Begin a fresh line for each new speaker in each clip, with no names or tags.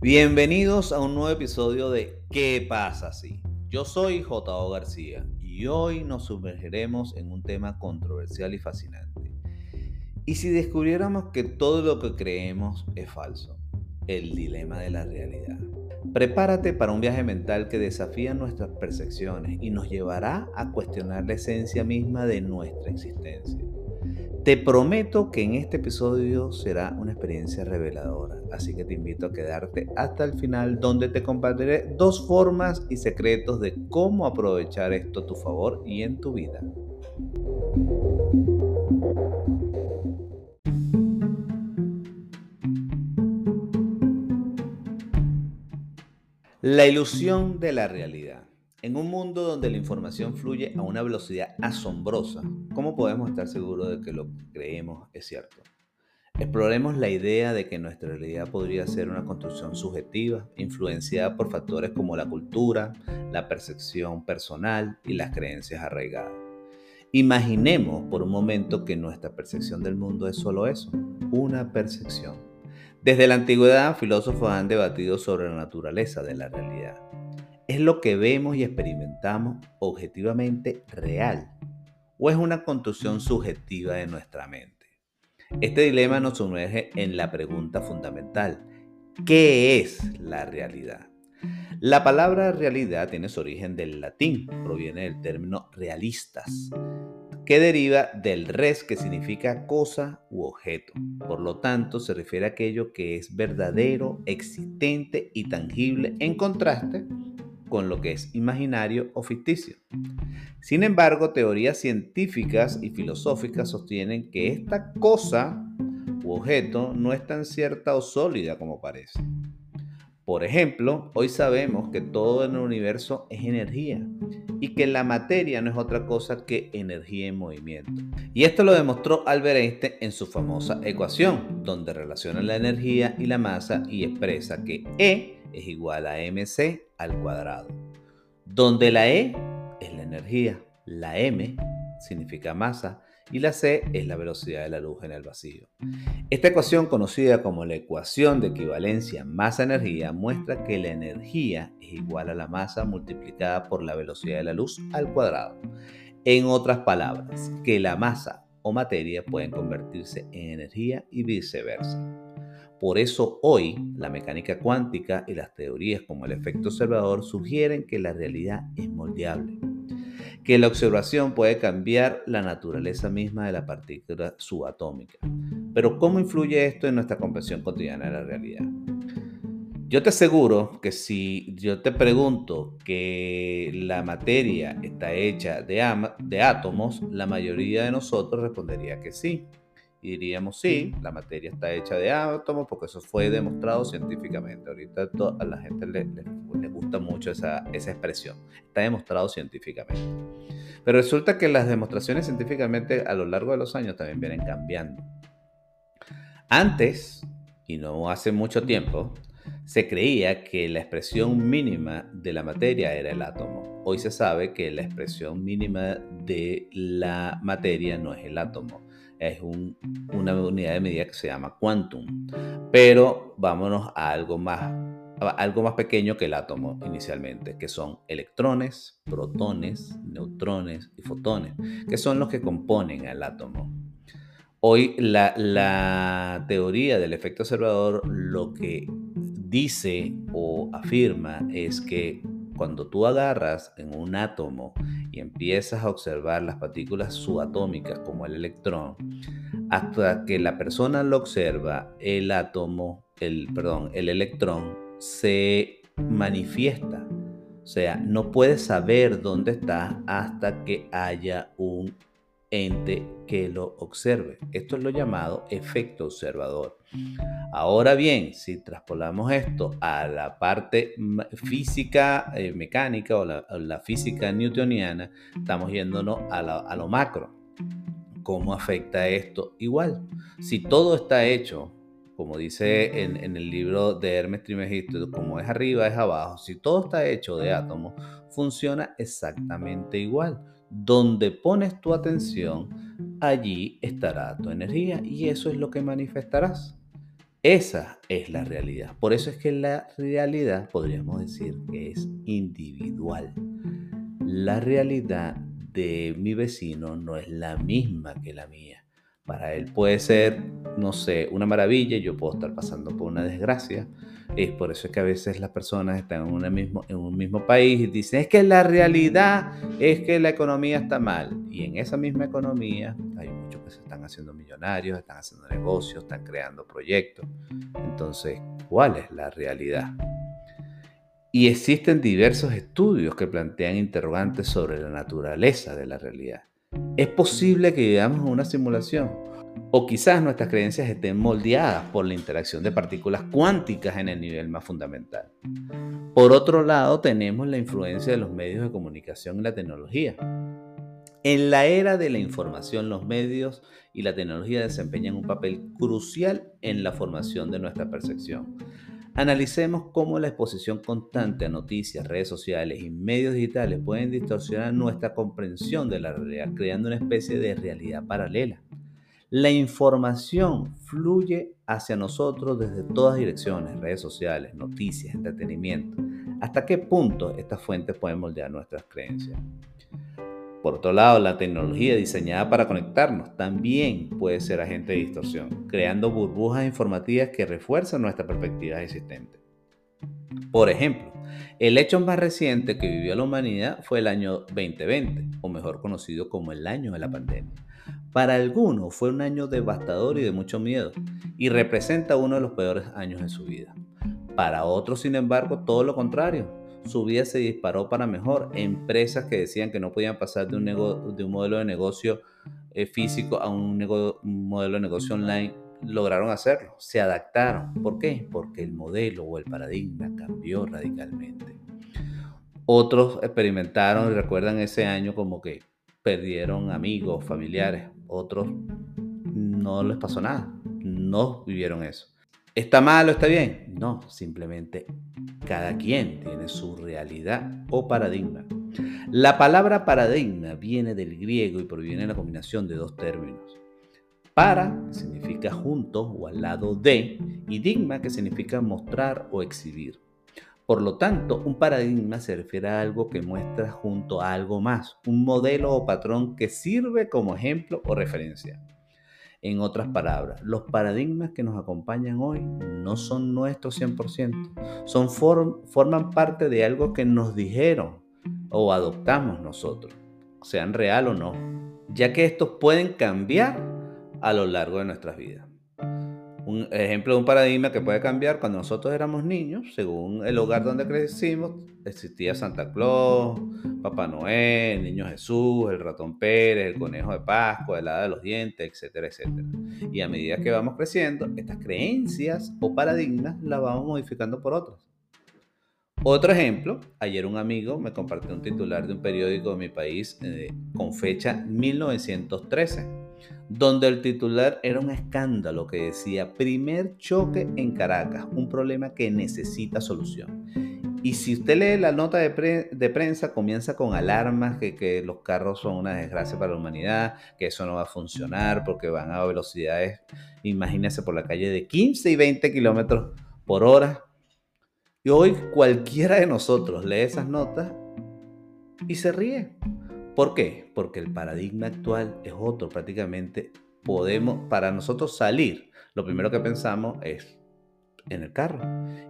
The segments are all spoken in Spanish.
Bienvenidos a un nuevo episodio de ¿Qué pasa si? Yo soy J.O. García y hoy nos sumergiremos en un tema controversial y fascinante. ¿Y si descubriéramos que todo lo que creemos es falso? El dilema de la realidad. Prepárate para un viaje mental que desafía nuestras percepciones y nos llevará a cuestionar la esencia misma de nuestra existencia. Te prometo que en este episodio será una experiencia reveladora, así que te invito a quedarte hasta el final donde te compartiré dos formas y secretos de cómo aprovechar esto a tu favor y en tu vida. La ilusión de la realidad. En un mundo donde la información fluye a una velocidad asombrosa, ¿cómo podemos estar seguros de que lo que creemos es cierto? Exploremos la idea de que nuestra realidad podría ser una construcción subjetiva, influenciada por factores como la cultura, la percepción personal y las creencias arraigadas. Imaginemos por un momento que nuestra percepción del mundo es solo eso, una percepción. Desde la antigüedad, filósofos han debatido sobre la naturaleza de la realidad ¿Es lo que vemos y experimentamos objetivamente real? ¿O es una construcción subjetiva de nuestra mente? Este dilema nos sumerge en la pregunta fundamental. ¿Qué es la realidad? La palabra realidad tiene su origen del latín, proviene del término realistas, que deriva del res que significa cosa u objeto. Por lo tanto, se refiere a aquello que es verdadero, existente y tangible en contraste con lo que es imaginario o ficticio. Sin embargo, teorías científicas y filosóficas sostienen que esta cosa u objeto no es tan cierta o sólida como parece. Por ejemplo, hoy sabemos que todo en el universo es energía y que la materia no es otra cosa que energía en movimiento. Y esto lo demostró Albert Einstein en su famosa ecuación, donde relaciona la energía y la masa y expresa que E es igual a mc al cuadrado, donde la E es la energía, la m significa masa y la c es la velocidad de la luz en el vacío. Esta ecuación, conocida como la ecuación de equivalencia masa-energía, muestra que la energía es igual a la masa multiplicada por la velocidad de la luz al cuadrado. En otras palabras, que la masa o materia pueden convertirse en energía y viceversa. Por eso hoy la mecánica cuántica y las teorías como el efecto observador sugieren que la realidad es moldeable, que la observación puede cambiar la naturaleza misma de la partícula subatómica. Pero ¿cómo influye esto en nuestra comprensión cotidiana de la realidad? Yo te aseguro que si yo te pregunto que la materia está hecha de, átomos, la mayoría de nosotros respondería que sí. Y diríamos, sí, la materia está hecha de átomos porque eso fue demostrado científicamente. Ahorita a la gente le, gusta mucho esa, esa expresión. Está demostrado científicamente. Pero resulta que las demostraciones científicamente a lo largo de los años también vienen cambiando. Antes, y no hace mucho tiempo, se creía que la expresión mínima de la materia era el átomo. Hoy se sabe que la expresión mínima de la materia no es el átomo, es una unidad de medida que se llama quantum. Pero vámonos a algo más, algo más pequeño que el átomo inicialmente, que son electrones, protones, neutrones y fotones, que son los que componen al átomo. Hoy la, la teoría del efecto observador lo que dice o afirma es que cuando tú agarras en un átomo y empiezas a observar las partículas subatómicas como el electrón, hasta que la persona lo observa, el átomo, el, perdón, el electrón se manifiesta. O sea, no puedes saber dónde está hasta que haya un ente que lo observe. Esto es lo llamado efecto observador. Ahora bien, si traspolamos esto a la parte física eh, mecánica o la, física newtoniana, estamos yéndonos a, lo macro. ¿Cómo afecta esto? Igual, si todo está hecho, como dice en, en el libro de Hermes Trismegisto, como es arriba es abajo, si todo está hecho de átomos, funciona exactamente igual donde pones tu atención, allí estará tu energía y eso es lo que manifestarás. Esa es la realidad. Por eso es que la realidad podríamos decir que es individual. La realidad de mi vecino no es la misma que la mía. Para él puede ser, no sé, una maravilla yo puedo estar pasando por una desgracia. Es por eso que a veces las personas están en, mismo, en un mismo país y dicen, es que la realidad es que la economía está mal. Y en esa misma economía hay muchos que se están haciendo millonarios, están haciendo negocios, están creando proyectos. Entonces, ¿cuál es la realidad? Y existen diversos estudios que plantean interrogantes sobre la naturaleza de la realidad. ¿Es posible que vivamos una simulación? O quizás nuestras creencias estén moldeadas por la interacción de partículas cuánticas en el nivel más fundamental. Por otro lado, tenemos la influencia de los medios de comunicación y la tecnología. En la era de la información, los medios y la tecnología desempeñan un papel crucial en la formación de nuestra percepción. Analicemos cómo la exposición constante a noticias, redes sociales y medios digitales pueden distorsionar nuestra comprensión de la realidad, creando una especie de realidad paralela. La información fluye hacia nosotros desde todas direcciones, redes sociales, noticias, entretenimiento. ¿Hasta qué punto estas fuentes pueden moldear nuestras creencias? Por otro lado, la tecnología diseñada para conectarnos también puede ser agente de distorsión, creando burbujas informativas que refuerzan nuestra perspectiva existente. Por ejemplo, el hecho más reciente que vivió la humanidad fue el año 2020, o mejor conocido como el año de la pandemia. Para algunos fue un año devastador y de mucho miedo, y representa uno de los peores años de su vida. Para otros, sin embargo, todo lo contrario, su vida se disparó para mejor. Empresas que decían que no podían pasar de un, de un modelo de negocio eh, físico a un, modelo de negocio online, lograron hacerlo, se adaptaron. ¿Por qué? Porque el modelo o el paradigma cambió radicalmente. Otros experimentaron y recuerdan ese año como que perdieron amigos, familiares. Otros no les pasó nada, no vivieron eso. ¿Está mal o está bien? No, simplemente cada quien tiene su realidad o paradigma. La palabra paradigma viene del griego y proviene de la combinación de dos términos. Para significa junto o al lado de y digma que significa mostrar o exhibir. Por lo tanto, un paradigma se refiere a algo que muestra junto a algo más, un modelo o patrón que sirve como ejemplo o referencia. En otras palabras, los paradigmas que nos acompañan hoy no son nuestros 100%, son forman parte de algo que nos dijeron o adoptamos nosotros, sean real o no, ya que estos pueden cambiar a lo largo de nuestras vidas. Un ejemplo de un paradigma que puede cambiar cuando nosotros éramos niños, según el hogar donde crecimos, existía Santa Claus, Papá Noel, Niño Jesús, el ratón Pérez, el conejo de Pascua, el hada de los dientes, etcétera, etcétera. Y a medida que vamos creciendo, estas creencias o paradigmas las vamos modificando por otros. Otro ejemplo, ayer un amigo me compartió un titular de un periódico de mi país eh, con fecha 1913 donde el titular era un escándalo que decía primer choque en Caracas, un problema que necesita solución. Y si usted lee la nota de, prensa, comienza con alarmas que, que, los carros son una desgracia para la humanidad, que eso no va a funcionar porque van a velocidades, imagínese, por la calle de 15 y 20 kilómetros por hora. Y hoy cualquiera de nosotros lee esas notas y se ríe. ¿Por qué? Porque el paradigma actual es otro. Prácticamente podemos, para nosotros salir, lo primero que pensamos es en el carro.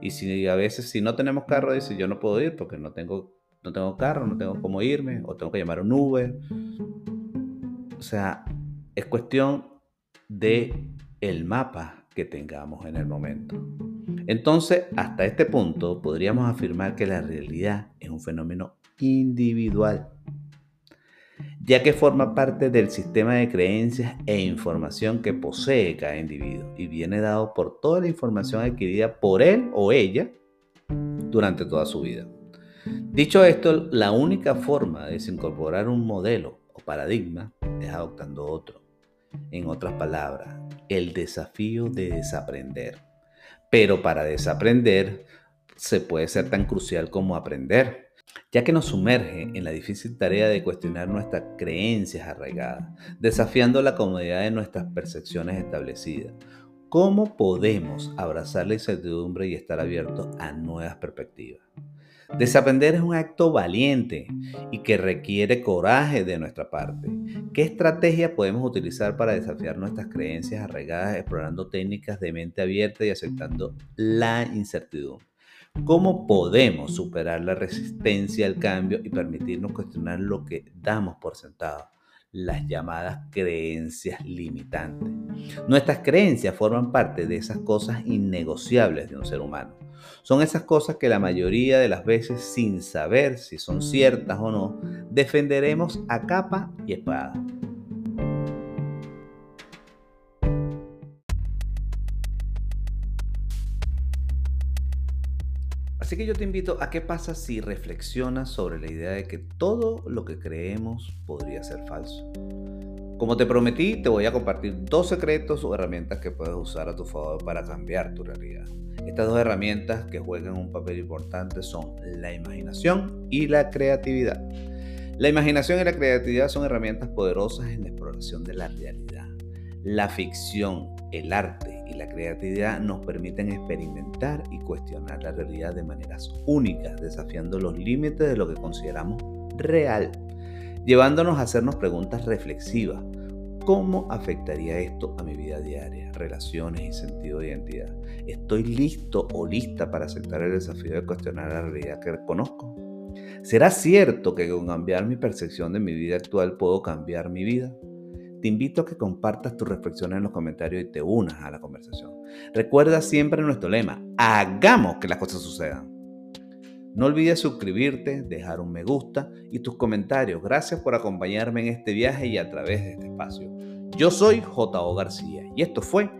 Y si a veces si no tenemos carro, dice yo no puedo ir porque no tengo, no tengo carro, no tengo cómo irme, o tengo que llamar a un Uber. O sea, es cuestión de el mapa que tengamos en el momento. Entonces, hasta este punto, podríamos afirmar que la realidad es un fenómeno individual ya que forma parte del sistema de creencias e información que posee cada individuo y viene dado por toda la información adquirida por él o ella durante toda su vida. Dicho esto, la única forma de desincorporar un modelo o paradigma es adoptando otro. En otras palabras, el desafío de desaprender. Pero para desaprender se puede ser tan crucial como aprender ya que nos sumerge en la difícil tarea de cuestionar nuestras creencias arraigadas, desafiando la comodidad de nuestras percepciones establecidas. ¿Cómo podemos abrazar la incertidumbre y estar abiertos a nuevas perspectivas? Desaprender es un acto valiente y que requiere coraje de nuestra parte. ¿Qué estrategia podemos utilizar para desafiar nuestras creencias arraigadas explorando técnicas de mente abierta y aceptando la incertidumbre? ¿Cómo podemos superar la resistencia al cambio y permitirnos cuestionar lo que damos por sentado? Las llamadas creencias limitantes. Nuestras creencias forman parte de esas cosas innegociables de un ser humano. Son esas cosas que la mayoría de las veces, sin saber si son ciertas o no, defenderemos a capa y espada. Así que yo te invito a qué pasa si reflexionas sobre la idea de que todo lo que creemos podría ser falso. Como te prometí, te voy a compartir dos secretos o herramientas que puedes usar a tu favor para cambiar tu realidad. Estas dos herramientas que juegan un papel importante son la imaginación y la creatividad. La imaginación y la creatividad son herramientas poderosas en la exploración de la realidad. La ficción, el arte y la creatividad nos permiten experimentar y cuestionar la realidad de maneras únicas, desafiando los límites de lo que consideramos real llevándonos a hacernos preguntas reflexivas. ¿Cómo afectaría esto a mi vida diaria, relaciones y sentido de identidad? ¿Estoy listo o lista para aceptar el desafío de cuestionar la realidad que conozco? ¿Será cierto que con cambiar mi percepción de mi vida actual puedo cambiar mi vida? Te invito a que compartas tus reflexiones en los comentarios y te unas a la conversación. Recuerda siempre nuestro lema, hagamos que las cosas sucedan. No olvides suscribirte, dejar un me gusta y tus comentarios. Gracias por acompañarme en este viaje y a través de este espacio. Yo soy J.O. García y esto fue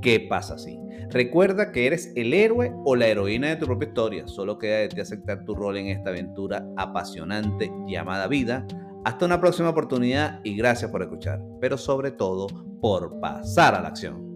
¿Qué pasa así? Recuerda que eres el héroe o la heroína de tu propia historia. Solo queda de ti aceptar tu rol en esta aventura apasionante llamada vida. Hasta una próxima oportunidad y gracias por escuchar, pero sobre todo por pasar a la acción.